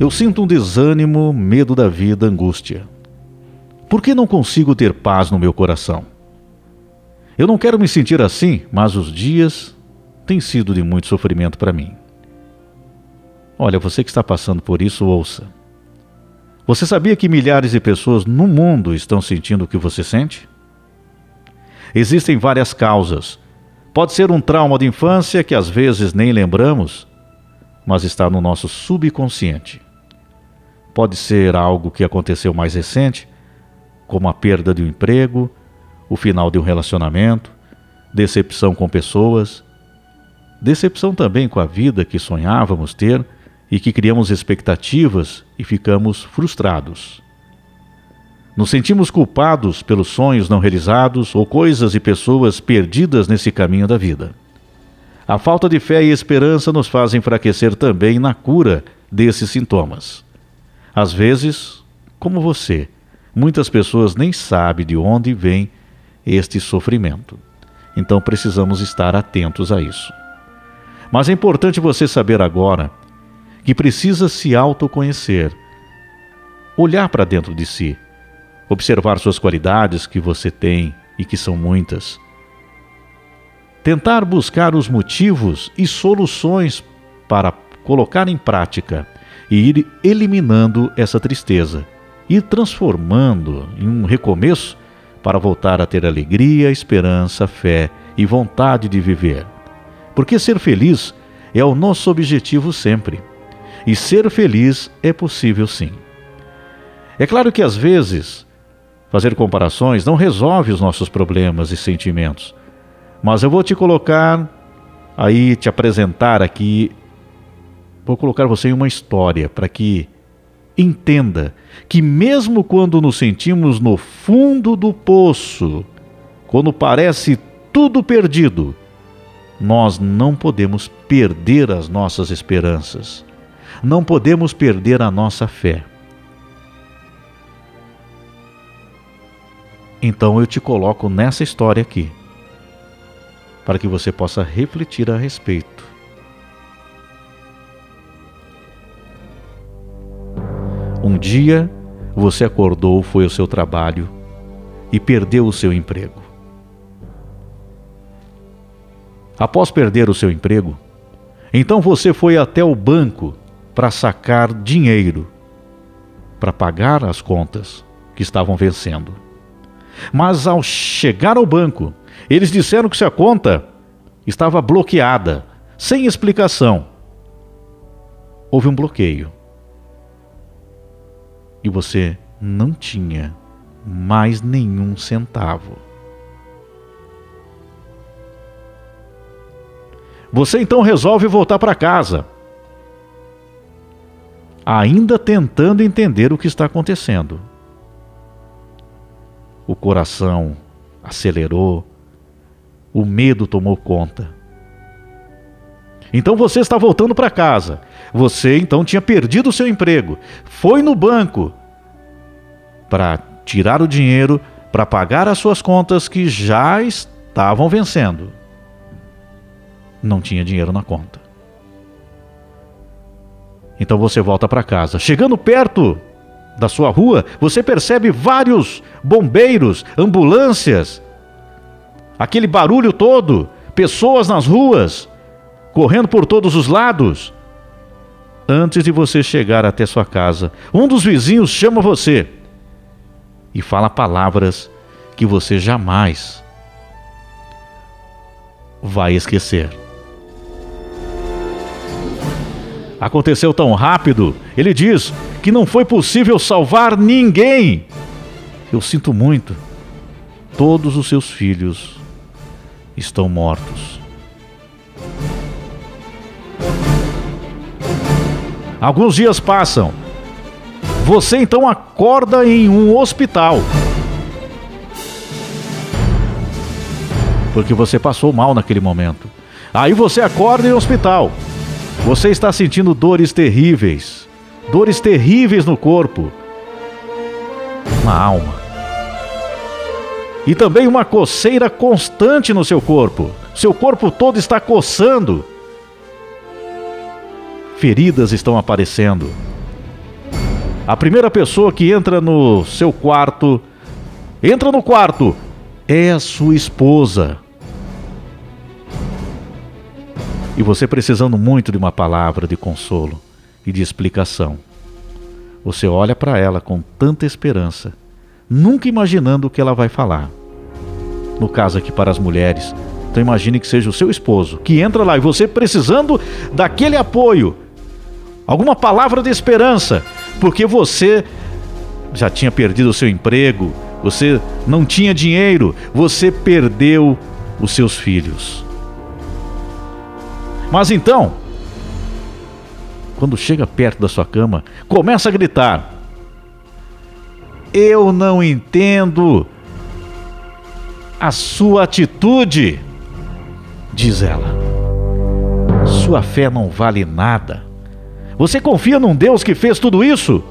Eu sinto um desânimo, medo da vida, angústia. Por que não consigo ter paz no meu coração? Eu não quero me sentir assim, mas os dias têm sido de muito sofrimento para mim. Olha, você que está passando por isso, ouça. Você sabia que milhares de pessoas no mundo estão sentindo o que você sente? Existem várias causas. Pode ser um trauma de infância que às vezes nem lembramos, mas está no nosso subconsciente. Pode ser algo que aconteceu mais recente, como a perda de um emprego, o final de um relacionamento, decepção com pessoas, decepção também com a vida que sonhávamos ter e que criamos expectativas e ficamos frustrados. Nos sentimos culpados pelos sonhos não realizados ou coisas e pessoas perdidas nesse caminho da vida. A falta de fé e esperança nos faz enfraquecer também na cura desses sintomas. Às vezes, como você, muitas pessoas nem sabem de onde vem este sofrimento. Então precisamos estar atentos a isso. Mas é importante você saber agora que precisa se autoconhecer, olhar para dentro de si, observar suas qualidades que você tem e que são muitas. Tentar buscar os motivos e soluções para colocar em prática e ir eliminando essa tristeza, ir transformando em um recomeço para voltar a ter alegria, esperança, fé e vontade de viver. Porque ser feliz é o nosso objetivo sempre. E ser feliz é possível sim. É claro que às vezes fazer comparações não resolve os nossos problemas e sentimentos. Mas eu vou te colocar aí, te apresentar aqui, vou colocar você em uma história para que entenda que, mesmo quando nos sentimos no fundo do poço, quando parece tudo perdido, nós não podemos perder as nossas esperanças não podemos perder a nossa fé. Então eu te coloco nessa história aqui, para que você possa refletir a respeito. Um dia você acordou, foi ao seu trabalho e perdeu o seu emprego. Após perder o seu emprego, então você foi até o banco para sacar dinheiro para pagar as contas que estavam vencendo. Mas ao chegar ao banco, eles disseram que sua conta estava bloqueada, sem explicação. Houve um bloqueio. E você não tinha mais nenhum centavo. Você então resolve voltar para casa ainda tentando entender o que está acontecendo. O coração acelerou, o medo tomou conta. Então você está voltando para casa. Você então tinha perdido o seu emprego. Foi no banco para tirar o dinheiro para pagar as suas contas que já estavam vencendo. Não tinha dinheiro na conta. Então você volta para casa. Chegando perto da sua rua, você percebe vários bombeiros, ambulâncias, aquele barulho todo, pessoas nas ruas, correndo por todos os lados. Antes de você chegar até sua casa, um dos vizinhos chama você e fala palavras que você jamais vai esquecer. Aconteceu tão rápido, ele diz que não foi possível salvar ninguém. Eu sinto muito. Todos os seus filhos estão mortos. Alguns dias passam. Você então acorda em um hospital. Porque você passou mal naquele momento. Aí você acorda em um hospital. Você está sentindo dores terríveis, dores terríveis no corpo, na alma. E também uma coceira constante no seu corpo. Seu corpo todo está coçando. Feridas estão aparecendo. A primeira pessoa que entra no seu quarto, entra no quarto, é a sua esposa. E você precisando muito de uma palavra de consolo e de explicação. Você olha para ela com tanta esperança, nunca imaginando o que ela vai falar. No caso aqui para as mulheres, então imagine que seja o seu esposo que entra lá e você precisando daquele apoio, alguma palavra de esperança, porque você já tinha perdido o seu emprego, você não tinha dinheiro, você perdeu os seus filhos. Mas então, quando chega perto da sua cama, começa a gritar: Eu não entendo a sua atitude, diz ela. Sua fé não vale nada. Você confia num Deus que fez tudo isso?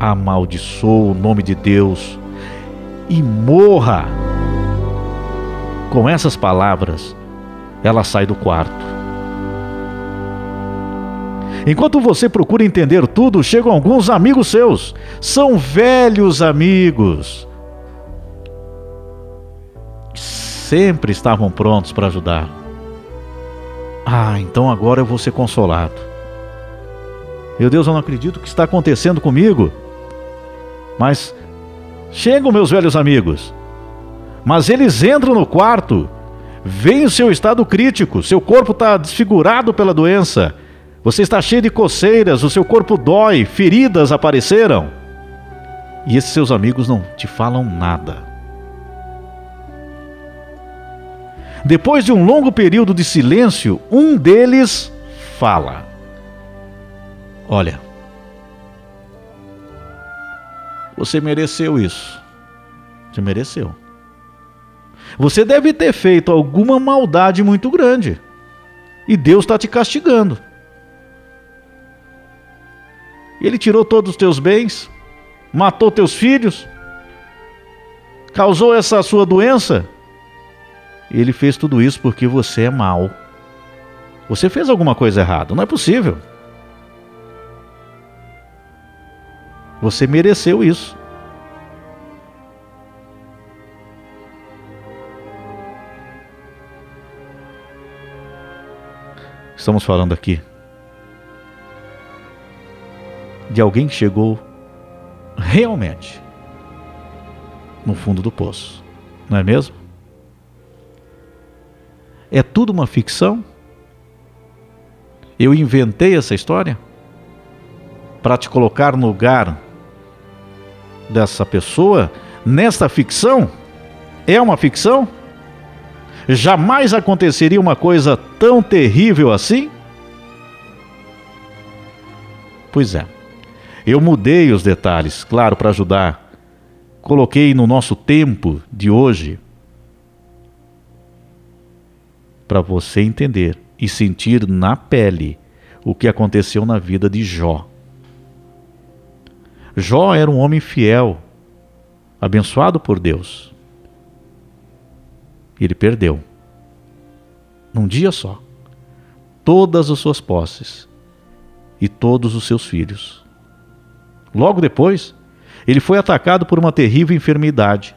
Amaldiçoa o nome de Deus e morra. Com essas palavras, ela sai do quarto. Enquanto você procura entender tudo, chegam alguns amigos seus. São velhos amigos sempre estavam prontos para ajudar. Ah, então agora eu vou ser consolado. Meu Deus, eu não acredito que está acontecendo comigo. Mas chegam meus velhos amigos. Mas eles entram no quarto, veem o seu estado crítico, seu corpo está desfigurado pela doença, você está cheio de coceiras, o seu corpo dói, feridas apareceram. E esses seus amigos não te falam nada. Depois de um longo período de silêncio, um deles fala: Olha, você mereceu isso. Você mereceu. Você deve ter feito alguma maldade muito grande. E Deus está te castigando. Ele tirou todos os teus bens, matou teus filhos, causou essa sua doença ele fez tudo isso porque você é mau. Você fez alguma coisa errada, não é possível. Você mereceu isso. Estamos falando aqui de alguém que chegou realmente no fundo do poço, não é mesmo? É tudo uma ficção? Eu inventei essa história para te colocar no lugar dessa pessoa nesta ficção? É uma ficção? Jamais aconteceria uma coisa tão terrível assim? Pois é. Eu mudei os detalhes, claro, para ajudar. Coloquei no nosso tempo de hoje para você entender e sentir na pele o que aconteceu na vida de Jó. Jó era um homem fiel, abençoado por Deus. Ele perdeu, num dia só, todas as suas posses e todos os seus filhos. Logo depois, ele foi atacado por uma terrível enfermidade.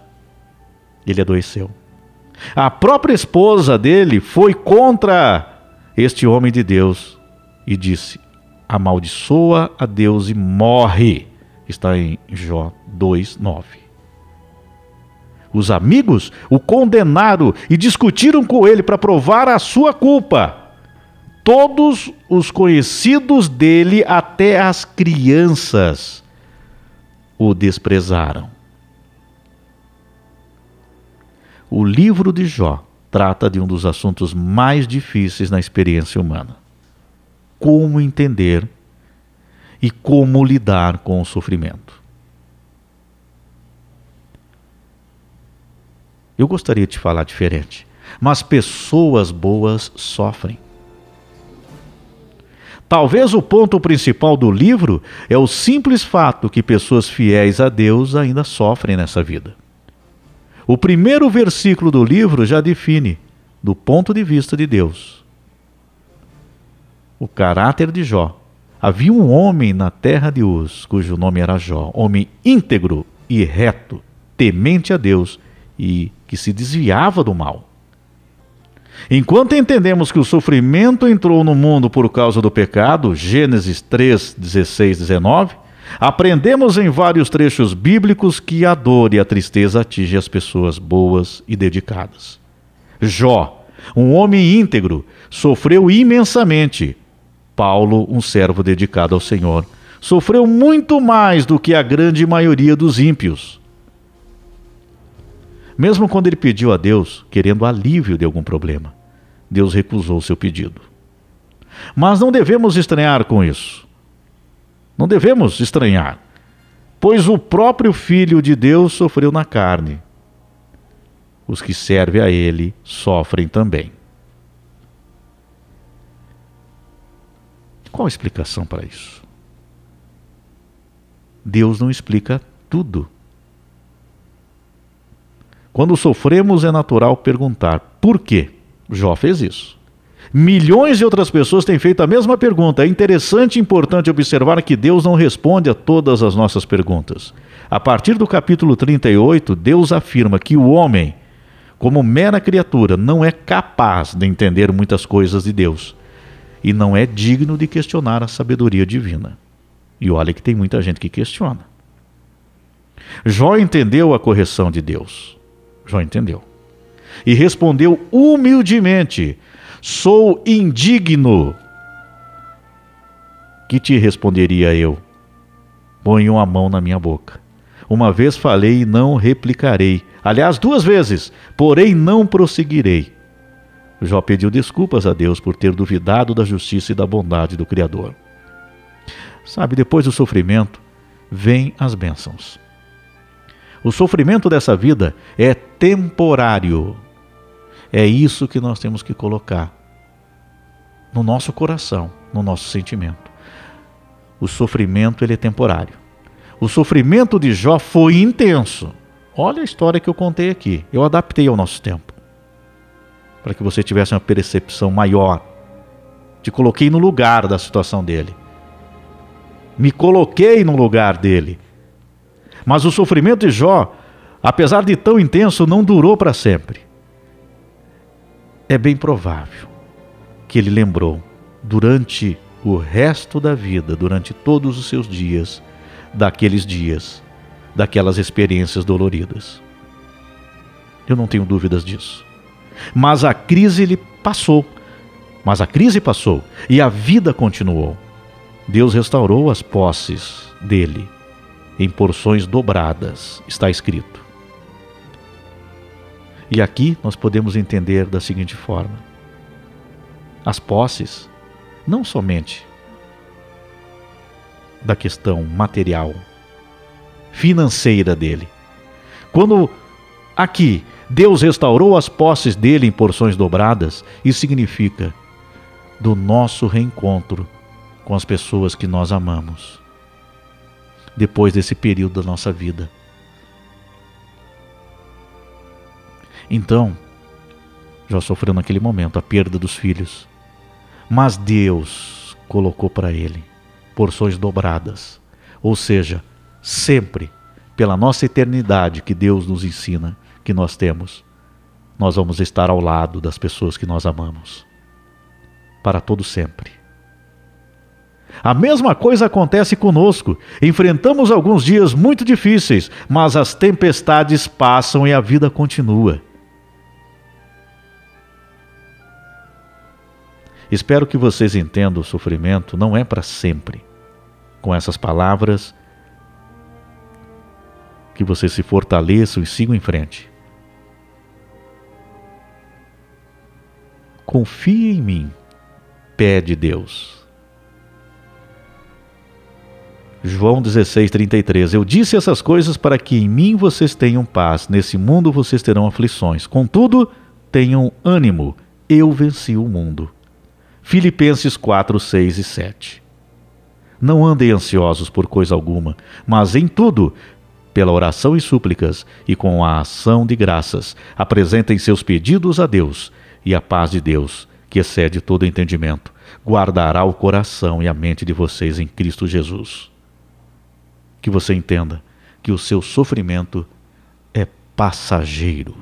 Ele adoeceu. A própria esposa dele foi contra este homem de Deus e disse: Amaldiçoa a Deus e morre. Está em Jó 2:9. Os amigos o condenaram e discutiram com ele para provar a sua culpa. Todos os conhecidos dele, até as crianças, o desprezaram. O livro de Jó trata de um dos assuntos mais difíceis na experiência humana: como entender e como lidar com o sofrimento. Eu gostaria de falar diferente, mas pessoas boas sofrem. Talvez o ponto principal do livro é o simples fato que pessoas fiéis a Deus ainda sofrem nessa vida. O primeiro versículo do livro já define: do ponto de vista de Deus, o caráter de Jó. Havia um homem na terra de Uz, cujo nome era Jó, homem íntegro e reto, temente a Deus e que se desviava do mal. Enquanto entendemos que o sofrimento entrou no mundo por causa do pecado, Gênesis 3, 16, 19, aprendemos em vários trechos bíblicos que a dor e a tristeza atingem as pessoas boas e dedicadas. Jó, um homem íntegro, sofreu imensamente. Paulo, um servo dedicado ao Senhor, sofreu muito mais do que a grande maioria dos ímpios. Mesmo quando ele pediu a Deus, querendo alívio de algum problema, Deus recusou seu pedido. Mas não devemos estranhar com isso. Não devemos estranhar, pois o próprio Filho de Deus sofreu na carne. Os que servem a Ele sofrem também. Qual a explicação para isso? Deus não explica tudo. Quando sofremos, é natural perguntar por quê. Jó fez isso. Milhões de outras pessoas têm feito a mesma pergunta. É interessante e importante observar que Deus não responde a todas as nossas perguntas. A partir do capítulo 38, Deus afirma que o homem, como mera criatura, não é capaz de entender muitas coisas de Deus e não é digno de questionar a sabedoria divina. E olha que tem muita gente que questiona. Jó entendeu a correção de Deus. Jó entendeu. E respondeu humildemente: Sou indigno. Que te responderia eu? Ponho a mão na minha boca. Uma vez falei e não replicarei. Aliás, duas vezes, porém não prosseguirei. Jó pediu desculpas a Deus por ter duvidado da justiça e da bondade do Criador. Sabe, depois do sofrimento, vêm as bênçãos. O sofrimento dessa vida é temporário. É isso que nós temos que colocar no nosso coração, no nosso sentimento. O sofrimento ele é temporário. O sofrimento de Jó foi intenso. Olha a história que eu contei aqui. Eu adaptei ao nosso tempo. Para que você tivesse uma percepção maior. Te coloquei no lugar da situação dele. Me coloquei no lugar dele. Mas o sofrimento de Jó, apesar de tão intenso, não durou para sempre. É bem provável que ele lembrou, durante o resto da vida, durante todos os seus dias, daqueles dias, daquelas experiências doloridas. Eu não tenho dúvidas disso. Mas a crise ele passou. Mas a crise passou e a vida continuou. Deus restaurou as posses dele em porções dobradas, está escrito. E aqui nós podemos entender da seguinte forma: as posses, não somente da questão material, financeira dele. Quando aqui Deus restaurou as posses dele em porções dobradas, isso significa do nosso reencontro com as pessoas que nós amamos depois desse período da nossa vida. Então, já sofreu naquele momento a perda dos filhos. Mas Deus colocou para ele porções dobradas. Ou seja, sempre, pela nossa eternidade que Deus nos ensina que nós temos, nós vamos estar ao lado das pessoas que nós amamos. Para todo sempre. A mesma coisa acontece conosco. Enfrentamos alguns dias muito difíceis, mas as tempestades passam e a vida continua. Espero que vocês entendam o sofrimento não é para sempre. Com essas palavras, que vocês se fortaleçam e sigam em frente. Confie em mim, pede Deus. João 16, 33. Eu disse essas coisas para que em mim vocês tenham paz, nesse mundo vocês terão aflições. Contudo, tenham ânimo, eu venci o mundo. Filipenses 4, 6 e 7. Não andem ansiosos por coisa alguma, mas em tudo, pela oração e súplicas e com a ação de graças, apresentem seus pedidos a Deus, E a paz de Deus, que excede todo entendimento, guardará o coração e a mente de vocês em Cristo Jesus. Que você entenda que o seu sofrimento é passageiro.